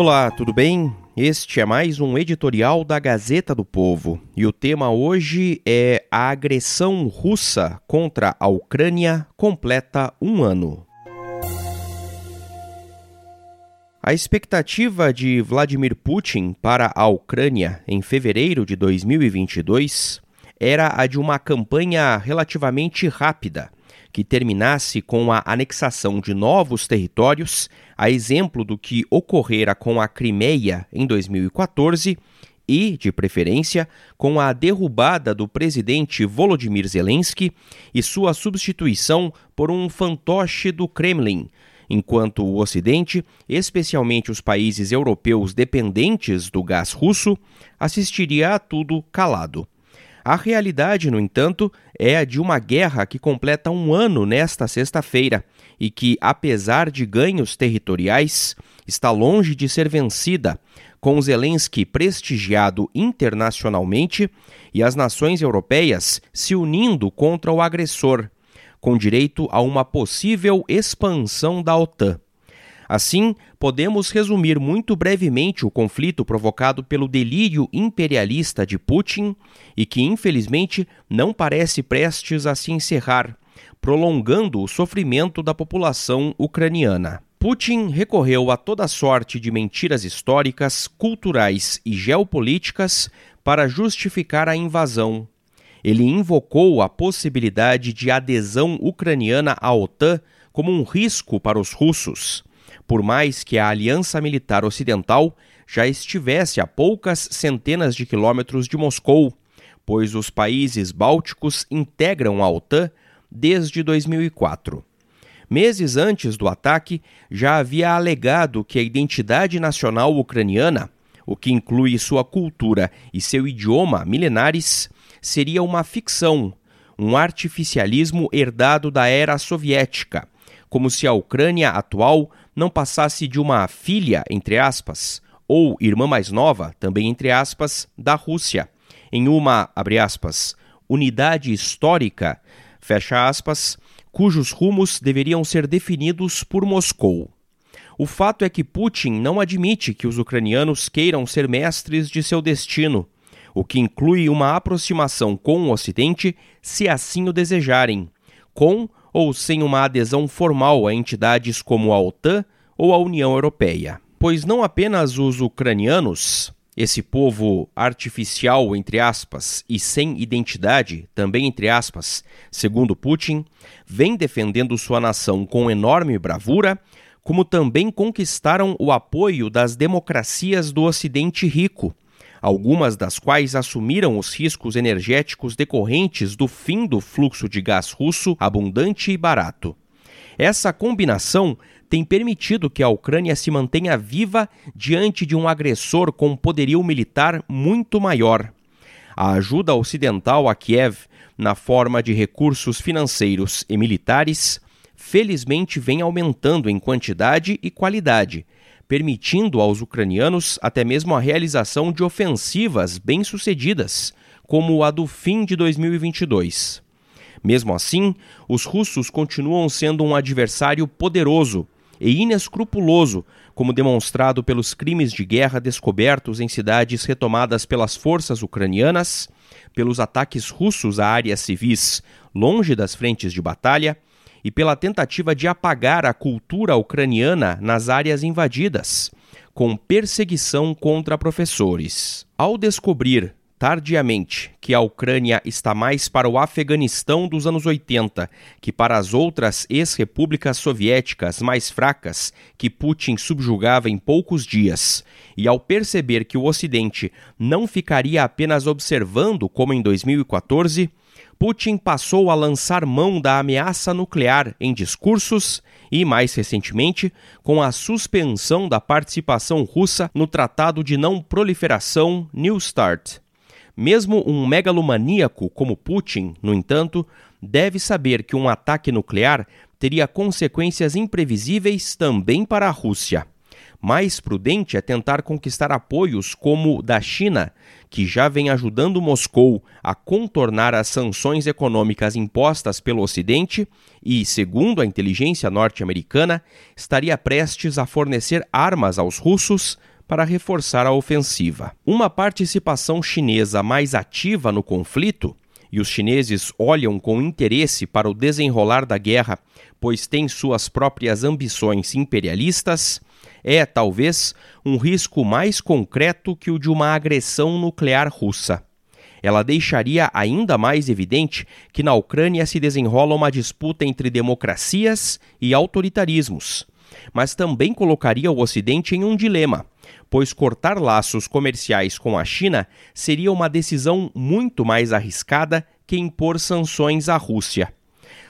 Olá, tudo bem? Este é mais um editorial da Gazeta do Povo e o tema hoje é a agressão russa contra a Ucrânia completa um ano. A expectativa de Vladimir Putin para a Ucrânia em fevereiro de 2022 era a de uma campanha relativamente rápida, que terminasse com a anexação de novos territórios, a exemplo do que ocorrera com a Crimeia em 2014 e, de preferência, com a derrubada do presidente Volodymyr Zelensky e sua substituição por um fantoche do Kremlin enquanto o Ocidente, especialmente os países europeus dependentes do gás russo, assistiria a tudo calado. A realidade, no entanto, é a de uma guerra que completa um ano nesta sexta-feira e que, apesar de ganhos territoriais, está longe de ser vencida, com Zelensky prestigiado internacionalmente e as nações europeias se unindo contra o agressor com direito a uma possível expansão da OTAN. Assim, podemos resumir muito brevemente o conflito provocado pelo delírio imperialista de Putin e que, infelizmente, não parece prestes a se encerrar, prolongando o sofrimento da população ucraniana. Putin recorreu a toda sorte de mentiras históricas, culturais e geopolíticas para justificar a invasão ele invocou a possibilidade de adesão ucraniana à OTAN como um risco para os russos, por mais que a aliança militar ocidental já estivesse a poucas centenas de quilômetros de Moscou, pois os países bálticos integram a OTAN desde 2004. Meses antes do ataque, já havia alegado que a identidade nacional ucraniana, o que inclui sua cultura e seu idioma milenares, seria uma ficção, um artificialismo herdado da era soviética, como se a Ucrânia atual não passasse de uma filha, entre aspas, ou irmã mais nova, também entre aspas, da Rússia, em uma, abre aspas, unidade histórica, fecha aspas, cujos rumos deveriam ser definidos por Moscou. O fato é que Putin não admite que os ucranianos queiram ser mestres de seu destino o que inclui uma aproximação com o Ocidente, se assim o desejarem, com ou sem uma adesão formal a entidades como a OTAN ou a União Europeia. Pois não apenas os ucranianos, esse povo artificial, entre aspas, e sem identidade, também entre aspas, segundo Putin, vem defendendo sua nação com enorme bravura, como também conquistaram o apoio das democracias do Ocidente rico, algumas das quais assumiram os riscos energéticos decorrentes do fim do fluxo de gás russo abundante e barato. Essa combinação tem permitido que a Ucrânia se mantenha viva diante de um agressor com poderio militar muito maior. A ajuda ocidental a Kiev, na forma de recursos financeiros e militares, felizmente vem aumentando em quantidade e qualidade permitindo aos ucranianos até mesmo a realização de ofensivas bem-sucedidas, como a do fim de 2022. Mesmo assim, os russos continuam sendo um adversário poderoso e inescrupuloso, como demonstrado pelos crimes de guerra descobertos em cidades retomadas pelas forças ucranianas, pelos ataques russos a áreas civis longe das frentes de batalha e pela tentativa de apagar a cultura ucraniana nas áreas invadidas, com perseguição contra professores. Ao descobrir tardiamente que a Ucrânia está mais para o Afeganistão dos anos 80 que para as outras ex-repúblicas soviéticas mais fracas que Putin subjugava em poucos dias, e ao perceber que o Ocidente não ficaria apenas observando como em 2014, Putin passou a lançar mão da ameaça nuclear em discursos e, mais recentemente, com a suspensão da participação russa no Tratado de Não Proliferação New START. Mesmo um megalomaníaco como Putin, no entanto, deve saber que um ataque nuclear teria consequências imprevisíveis também para a Rússia. Mais prudente é tentar conquistar apoios como o da China, que já vem ajudando Moscou a contornar as sanções econômicas impostas pelo Ocidente e, segundo a inteligência norte-americana, estaria prestes a fornecer armas aos russos para reforçar a ofensiva. Uma participação chinesa mais ativa no conflito e os chineses olham com interesse para o desenrolar da guerra, pois têm suas próprias ambições imperialistas, é, talvez, um risco mais concreto que o de uma agressão nuclear russa. Ela deixaria ainda mais evidente que na Ucrânia se desenrola uma disputa entre democracias e autoritarismos, mas também colocaria o Ocidente em um dilema, pois cortar laços comerciais com a China seria uma decisão muito mais arriscada que impor sanções à Rússia.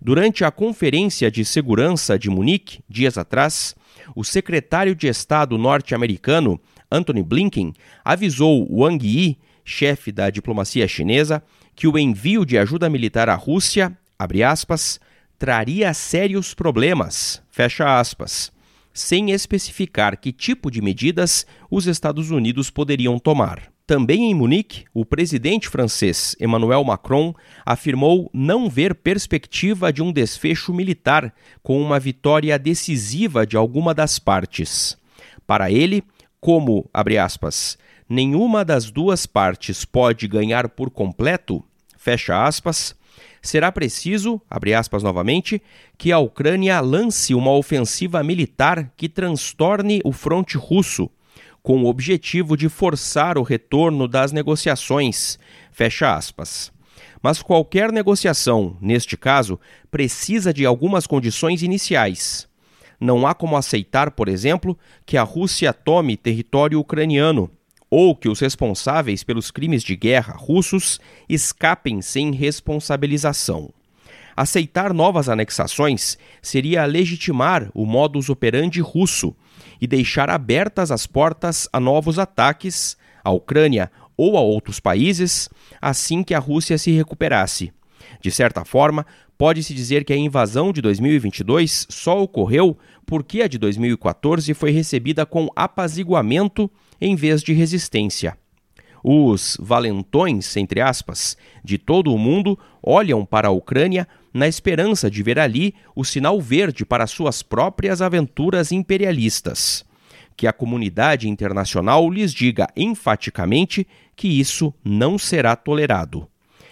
Durante a Conferência de Segurança de Munique, dias atrás, o secretário de Estado norte-americano, Anthony Blinken, avisou Wang Yi, chefe da diplomacia chinesa, que o envio de ajuda militar à Rússia, aspas, traria sérios problemas, fecha aspas, sem especificar que tipo de medidas os Estados Unidos poderiam tomar. Também em Munique, o presidente francês Emmanuel Macron afirmou não ver perspectiva de um desfecho militar com uma vitória decisiva de alguma das partes. Para ele, como, abre aspas, nenhuma das duas partes pode ganhar por completo, fecha aspas, será preciso, abre aspas novamente, que a Ucrânia lance uma ofensiva militar que transtorne o fronte russo com o objetivo de forçar o retorno das negociações. Fecha aspas. Mas qualquer negociação, neste caso, precisa de algumas condições iniciais. Não há como aceitar, por exemplo, que a Rússia tome território ucraniano ou que os responsáveis pelos crimes de guerra russos escapem sem responsabilização. Aceitar novas anexações seria legitimar o modus operandi russo e deixar abertas as portas a novos ataques à Ucrânia ou a outros países assim que a Rússia se recuperasse. De certa forma, pode-se dizer que a invasão de 2022 só ocorreu porque a de 2014 foi recebida com apaziguamento em vez de resistência. Os valentões, entre aspas, de todo o mundo olham para a Ucrânia na esperança de ver ali o sinal verde para suas próprias aventuras imperialistas. Que a comunidade internacional lhes diga enfaticamente que isso não será tolerado.